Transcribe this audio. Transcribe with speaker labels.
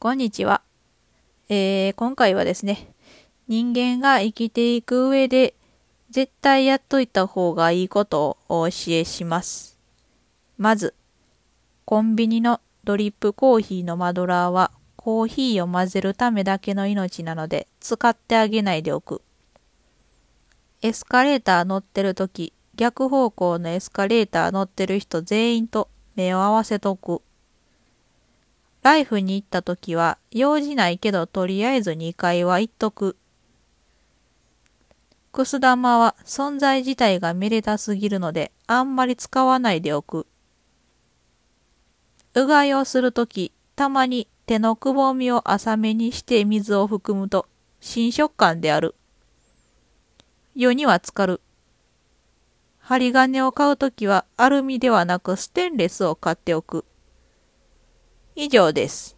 Speaker 1: こんにちは。えー、今回はですね、人間が生きていく上で絶対やっといた方がいいことをお教えします。まず、コンビニのドリップコーヒーのマドラーはコーヒーを混ぜるためだけの命なので使ってあげないでおく。エスカレーター乗ってるとき、逆方向のエスカレーター乗ってる人全員と目を合わせとく。ライフに行った時は、用事ないけどとりあえず2階は行っとく。くす玉は存在自体がめでたすぎるので、あんまり使わないでおく。うがいをするとき、たまに手のくぼみを浅めにして水を含むと、新食感である。世には浸かる。針金を買うときはアルミではなくステンレスを買っておく。以上です。